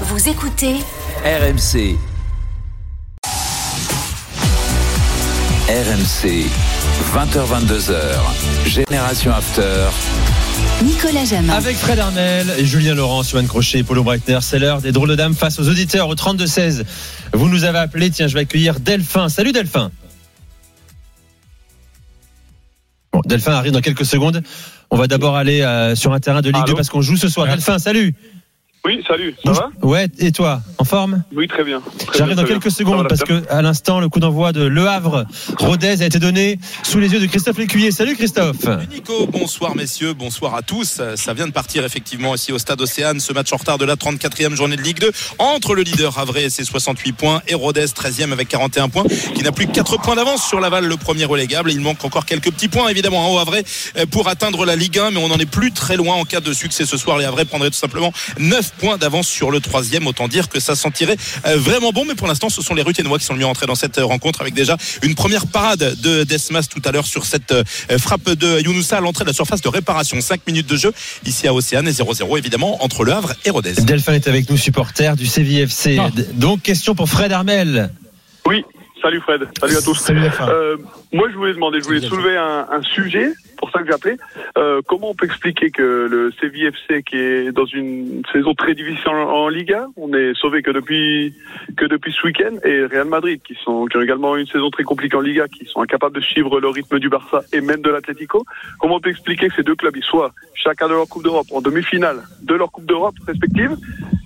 Vous écoutez RMC. RMC, 20h22h, Génération After. Nicolas Jamin. Avec Fred Armel et Julien Laurent, Johan Crochet et Paulo Breitner, c'est l'heure des drôles de dames face aux auditeurs au 32-16. Vous nous avez appelé, tiens, je vais accueillir Delphin. Salut Delphin. Bon, Delphin arrive dans quelques secondes. On va d'abord aller euh, sur un terrain de Ligue Allô 2 parce qu'on joue ce soir. Delphin, salut. Oui, salut, ça va Ouais, et toi, en forme? Oui, très bien. J'arrive dans quelques bien. secondes parce que à l'instant, le coup d'envoi de Le Havre, Rodez a été donné sous les yeux de Christophe Lécuyer. Salut Christophe. Salut Nico, bonsoir messieurs, bonsoir à tous. Ça vient de partir effectivement ici au stade Océane, ce match en retard de la 34e journée de Ligue 2 entre le leader Havre et ses 68 points et Rodez 13e avec 41 points qui n'a plus que 4 points d'avance sur Laval, le premier relégable. Il manque encore quelques petits points évidemment hein, au Havre pour atteindre la Ligue 1 mais on n'en est plus très loin en cas de succès ce soir. Les Havrais prendraient tout simplement 9 points d'avance sur le troisième. Autant dire que ça sentirait euh, vraiment bon mais pour l'instant ce sont les Ruthénois qui sont le mieux entrés dans cette euh, rencontre avec déjà une première parade de Desmas tout à l'heure sur cette euh, frappe de Younoussa à l'entrée de la surface de réparation. 5 minutes de jeu ici à Océane et 0-0 évidemment entre Le Havre et Rodez. Delphin est avec nous, supporter du CVFC. Ah. Donc, question pour Fred Armel. Oui, salut Fred, salut à tous. Salut Delphin. Euh, moi, je voulais demander, je voulais soulever un, un sujet, pour ça que appelé. Euh, comment on peut expliquer que le CVFC, qui est dans une saison très difficile en, Liga, on est sauvé que depuis que depuis ce week-end, et Real Madrid, qui sont qui ont également une saison très compliquée en Liga, qui sont incapables de suivre le rythme du Barça et même de l'Atlético. Comment on peut expliquer que ces deux clubs, soient chacun de leur Coupe d'Europe en demi-finale de leur Coupe d'Europe respective,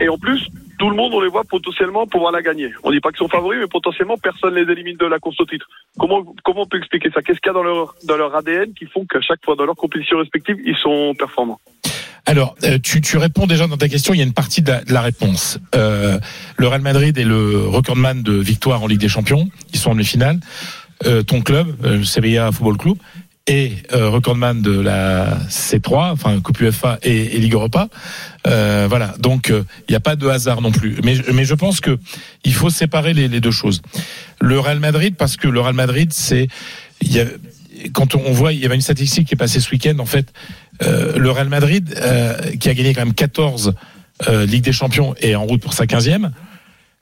et en plus tout le monde, on les voit potentiellement pouvoir la gagner. On dit pas qu'ils sont favoris, mais potentiellement personne les élimine de la course au titre. Comment comment on peut expliquer ça? Qu'est-ce qu'il y a dans leur dans leur ADN qui font qu'à chaque fois dans leur compétition respective, ils sont performants? Alors, euh, tu, tu réponds déjà dans ta question, il y a une partie de la, réponse. Euh, le Real Madrid est le recordman de victoire en Ligue des Champions, ils sont en demi-finale. Euh, ton club, le Sevilla Football Club, est euh, recordman de la C3, enfin Coupe UEFA et, et Ligue Europa. Euh, voilà, donc euh, il n'y a pas de hasard non plus. Mais, mais je pense que il faut séparer les, deux choses. Le Real Madrid, parce que le Real Madrid, c'est quand on voit, il y avait une statistique qui est passée ce week-end, en fait, euh, le Real Madrid, euh, qui a gagné quand même 14 euh, Ligue des Champions et en route pour sa 15e,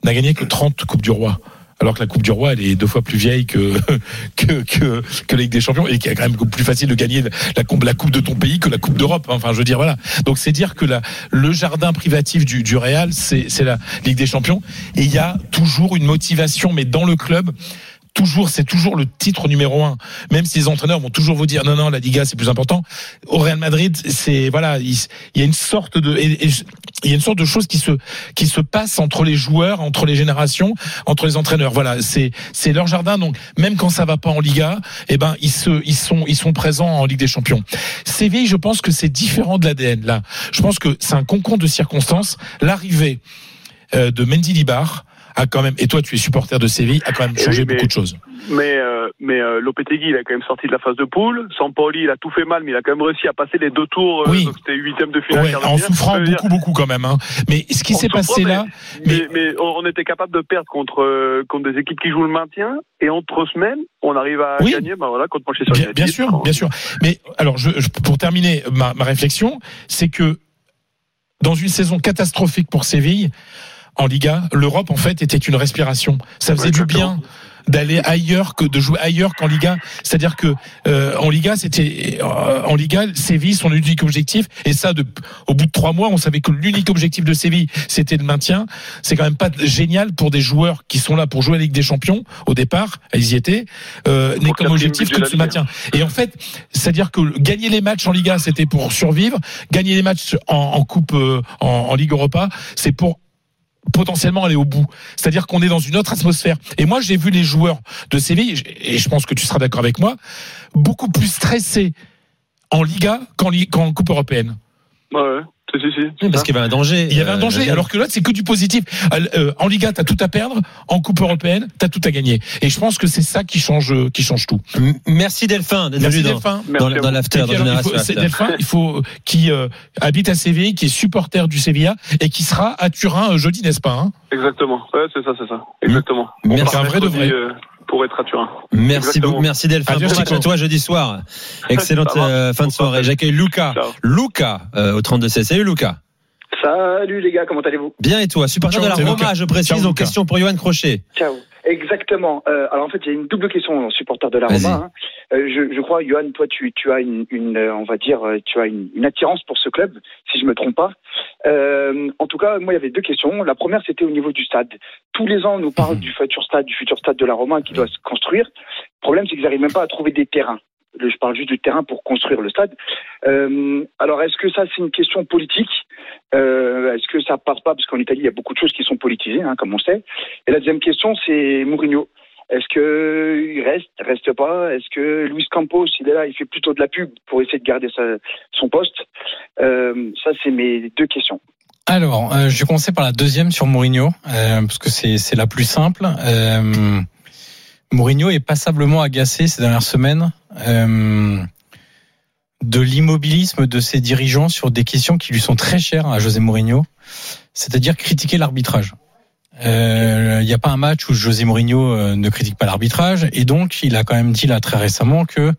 n'a gagné que 30 Coupes du Roi. Alors que la Coupe du Roi, elle est deux fois plus vieille que que que, que la Ligue des Champions et qui est quand même plus facile de gagner la coupe de ton pays que la Coupe d'Europe. hein. Enfin, je veux dire voilà. Donc c'est dire que la le jardin privatif du du Real, c'est c'est la Ligue des Champions et il y a toujours une motivation, mais dans le club toujours, c'est toujours le titre numéro un. Même si les entraîneurs vont toujours vous dire non, non, la Liga c'est plus important. Au Real Madrid, c'est voilà, il, y a une sorte de, et- il y a une sorte de chose qui se qui se passe entre les joueurs, entre les générations, entre les entraîneurs. Voilà, c'est c'est leur jardin. Donc même quand ça va pas en Liga, eh ben ils se ils sont ils sont présents en Ligue des Champions. Séville, je pense que c'est différent de l'ADN là. Je pense que c'est un concours de circonstances. L'arrivée euh, de Mendy Libar a quand même, et toi tu es supporter de Séville, a quand même Eh changé oui, mais- beaucoup de choses. Mais euh, mais euh, Lopetegui, il a quand même sorti de la phase de poule. Sampoli, il a tout fait mal, mais il a quand même réussi à passer les deux tours. euh, Oui. donc c'était huitième de finale. Ouais, en finale. souffrant dire, beaucoup, beaucoup quand même. Hein. Mais ce qui s'est passé là, Mais, mais- on était capable de perdre contre euh, contre des équipes qui jouent le maintien et en trois semaines, on arrive à Oui. gagner. Ben voilà, contre Manchester bien, United. bien sûr, Quand- bien sûr. Mais alors, je, je- pour terminer ma, ma réflexion, c'est que dans une saison catastrophique pour Séville en Liga, l'Europe en fait était une respiration. Ça faisait Ouais, du bien d'aller ailleurs que de jouer ailleurs qu'en Liga. C'est-à-dire que euh, en Liga, c'était euh, en Liga, Séville son unique objectif. Et ça, de, au bout de trois mois, on savait que l'unique objectif de Séville, c'était le maintien. C'est quand même pas génial pour des joueurs qui sont là pour jouer à la Ligue des Champions au départ. Ils y étaient. Euh, n'est comme objectif que de se maintien. Et en fait, c'est-à-dire que gagner les matchs en Liga, c'était pour survivre. Gagner les matchs en, en Coupe, euh, en, en Ligue Europa, c'est pour potentiellement aller au bout. C'est-à-dire qu'on est dans une autre atmosphère. Et moi, j'ai vu les joueurs de Séville, et je pense que tu seras d'accord avec moi, beaucoup plus stressés en Liga qu'en Coupe européenne. Ouais. Si, si, si. Oui, parce qu'il y avait un danger. Il y avait un Euh, danger, alors que là, c'est que du positif. Euh, euh, en Liga, t'as tout à perdre. En Coupe européenne, t'as tout à gagner. Et je pense que c'est ça qui change, qui change tout. M- Merci Delphin d'être Merci dans, Delphin. dans, Merci dans l'after, dans faut- c'est. Delphin, il faut qui euh, habite à Séville, qui est supporter du Sevilla et qui sera à Turin euh, jeudi, n'est-ce pas hein? Exactement. Ouais, c'est ça, c'est ça. Exactement. Merci. On part Un vrai de vrai. Pour être à Turin. Merci beaucoup, merci Delphin. Adieu, Bon match Chico. à toi jeudi soir. Excellente euh, fin de soirée. J'accueille Luca. Ciao. Luca euh, au 32 C. Salut Luca. Salut les gars, comment allez-vous? Bien et toi? Supporter Ciao, de la Roma, je précise, Ciao, question pour Johan Crochet. Ciao. Exactement. Euh, alors en fait, j'ai une double question, supporter de la. Roma. hein. Euh, je, je crois, Johan, toi, tu, tu as une, une, euh, on va dire, euh, tu as une, une attirance pour ce club, si je me trompe pas. Euh, en tout cas, moi, il y avait deux questions. La première, c'était au niveau du stade. Tous les ans, on nous parle du futur stade, du futur stade de la Roma qui doit se construire. Le problème, c'est qu'ils n'arrivent même pas à trouver des terrains. Je parle juste du terrain pour construire le stade. Euh, alors, est-ce que ça, c'est une question politique Euh, Est-ce que ça passe pas? Parce qu'en Italie, il y a beaucoup de choses qui sont politisées, hein, comme on sait. Et la deuxième question, c'est Mourinho. Est-ce que il reste, reste pas? Est-ce que Luis Campos, il est là, il fait plutôt de la pub pour essayer de garder son poste? Euh, Ça, c'est mes deux questions. Alors, je vais commencer par la deuxième sur Mourinho, parce que c'est la plus simple. Mourinho est passablement agacé ces dernières semaines de l'immobilisme de ses dirigeants sur des questions qui lui sont très chères à José Mourinho, c'est-à-dire critiquer l'arbitrage. Euh, Il n'y a pas un match où José Mourinho euh, ne critique pas l'arbitrage, et donc il a quand même dit là très récemment que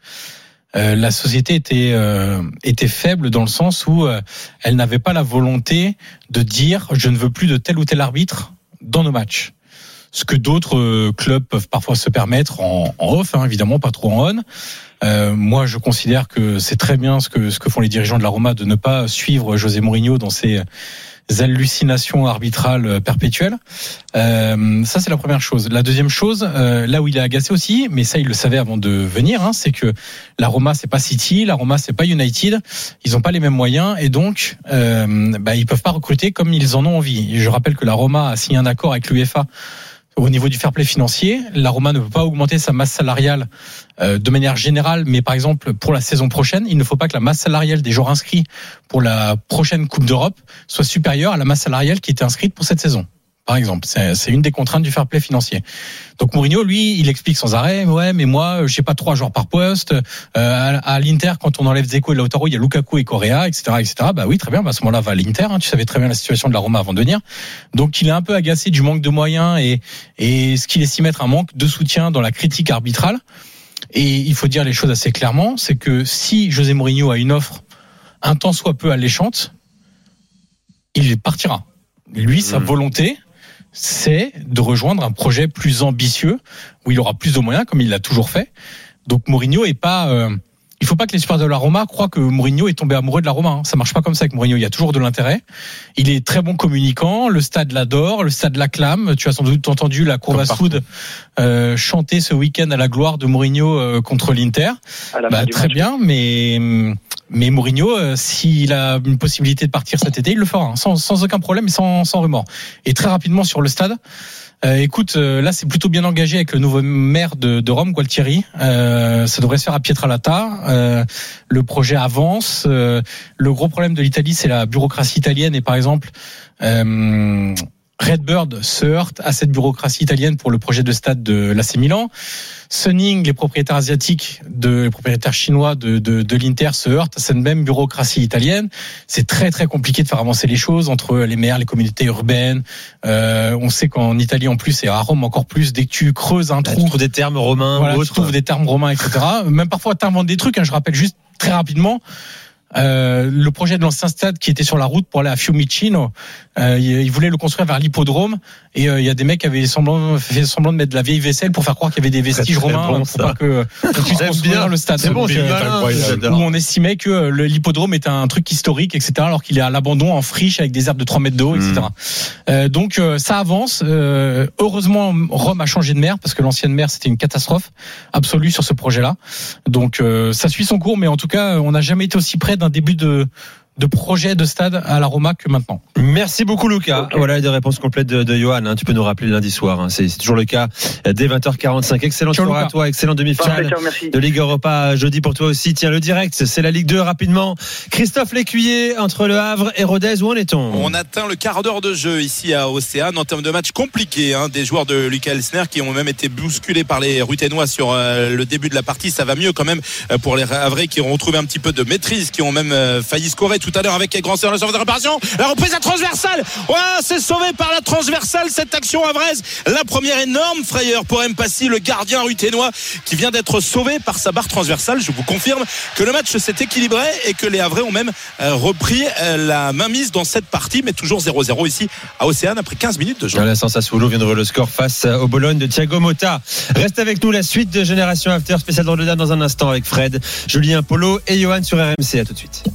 euh, la société était euh, était faible dans le sens où euh, elle n'avait pas la volonté de dire je ne veux plus de tel ou tel arbitre dans nos matchs. Ce que d'autres euh, clubs peuvent parfois se permettre en, off, hein, évidemment, pas trop en on. Euh, moi, je considère que c'est très bien ce que ce que font les dirigeants de la Roma de ne pas suivre José Mourinho dans ses hallucinations arbitrales euh, perpétuelles. Euh, ça, c'est la première chose. La deuxième chose, euh, là où il est agacé aussi, mais ça, il le savait avant de venir, hein, c'est que la Roma, c'est pas City, la Roma, c'est pas United. Ils n'ont pas les mêmes moyens et donc, euh, bah, ils peuvent pas recruter comme ils en ont envie. Je rappelle que la Roma a signé un accord avec l'UEFA au niveau du fair play financier. La Roma ne peut pas augmenter sa masse salariale euh, de manière générale, mais par exemple pour la saison prochaine, il ne faut pas que la masse salariale des joueurs inscrits pour la prochaine Coupe d'Europe soit supérieure à la masse salariale qui était inscrite pour cette saison. Par exemple, c'est une des contraintes du fair play financier. Donc Mourinho, lui, il explique sans arrêt, ouais, mais moi, j'ai pas trois joueurs par poste. Euh, à à l'Inter, quand on enlève Zeko et Lautaro, il y a Lukaku et Correa, etc., etc. Bah oui, très bien. Bah à ce moment-là, va à l'Inter. hein. tu savais très bien la situation de la Roma avant de venir. Donc il est un peu agacé du manque de moyens et et ce qu'il estime être un manque de soutien dans la critique arbitrale. Et il faut dire les choses assez clairement, c'est que si José Mourinho a une offre un tant soit peu alléchante, il partira. Lui, sa Mhm. volonté, c'est de rejoindre un projet plus ambitieux où il aura plus de moyens, comme il l'a toujours fait. Donc Mourinho est pas. euh, il faut pas que les supporters de la Roma croient que Mourinho est tombé amoureux de la Roma. hein. Ça marche pas comme ça avec Mourinho. Il y a toujours de l'intérêt. Il est très bon communicant. Le stade l'adore. Le stade l'acclame. Tu as sans doute entendu la partout. soude euh, chanter ce week-end à la gloire de Mourinho euh, contre l'Inter. Bah, très match. bien, mais mais Mourinho, euh, s'il a une possibilité de partir cet été, il le fera, hein, sans, aucun problème et sans, remords. Et très rapidement sur le stade. euh, écoute, euh, là c'est plutôt bien engagé avec le nouveau maire de, Rome, Gualtieri. Euh, ça devrait se faire à Pietralata. Euh, le projet avance. Le gros problème de l'Italie, c'est la bureaucratie italienne. Et par exemple, Redbird se heurte à cette bureaucratie italienne pour le projet de stade de l'AC Milan. Sunning, les propriétaires asiatiques, de, les propriétaires chinois de, de, de l'Inter se heurtent à cette même bureaucratie italienne. C'est très très compliqué de faire avancer les choses entre les maires, les communautés urbaines. Euh, on sait qu'en Italie en plus et à Rome encore plus, dès que tu creuses un Tu trou, trouves des termes romains voilà, ou tu trouves des termes romains, etc. Même parfois, tu inventes des trucs. hein. Je rappelle juste très rapidement. Euh, le projet de l'ancien stade qui était sur la route pour aller à Fiumicino, euh, il il voulait le construire vers l'hippodrome et euh, il y a des mecs qui avaient semblant, fait semblant de mettre de la vieille vaisselle pour faire croire qu'il y avait des vestiges romains bon, pour pas que qu'on puisse construire le stade. C'est bon, Donc, j'adore. où on estimait que euh, l'hippodrome était un truc historique, etc., alors qu'il est à l'abandon en friche avec des herbes de 3 mètres de haut, etc. Mm. Euh, donc euh, ça avance. Euh, heureusement, Rome a changé de maire parce que l'ancienne maire c'était une catastrophe absolue sur ce projet-là. Donc euh, ça suit son cours, mais en tout cas, on n'a jamais été aussi près d'un début de de projet de stade à la Roma que maintenant. Merci beaucoup Lucas. Voilà les réponses complètes de, de Johan. hein. Tu peux nous rappeler lundi soir. hein. C'est toujours le cas dès 20h45. Excellente Ciao, soirée à toi. Excellente Parfait, demi-finale de Ligue Europa jeudi pour toi aussi. Tiens le direct, c'est la Ligue 2 rapidement. Christophe Lécuyer entre Le Havre et Rodez. Où en est-on? On atteint le quart d'heure de jeu ici à Océane en termes de match compliqué. hein. des joueurs de Lucas Elsner qui ont même été bousculés par les Ruténois sur euh, le début de la partie. Ça va mieux quand même euh, pour les Havrais qui ont retrouvé un petit peu de maîtrise, qui ont même euh, failli scorer tout à l'heure avec grands séances de réparation. La reprise à transversale. Ouais, c'est sauvé par la transversale cette action à Vraise. La première énorme frayeur pour Mpassi, le gardien ruténois qui vient d'être sauvé par sa barre transversale. Je vous confirme que le match s'est équilibré et que les Havrais ont même euh, repris euh, la mainmise dans cette partie, mais toujours 0-0 ici à Océane après 15 minutes de jeu. Voilà, Sassuolo vient de le score face au Bologne de Thiago Motta. Reste avec nous la suite de Génération After spécial dans le dans un instant avec Fred, Julien Polo et Johan sur RMC. À tout de suite.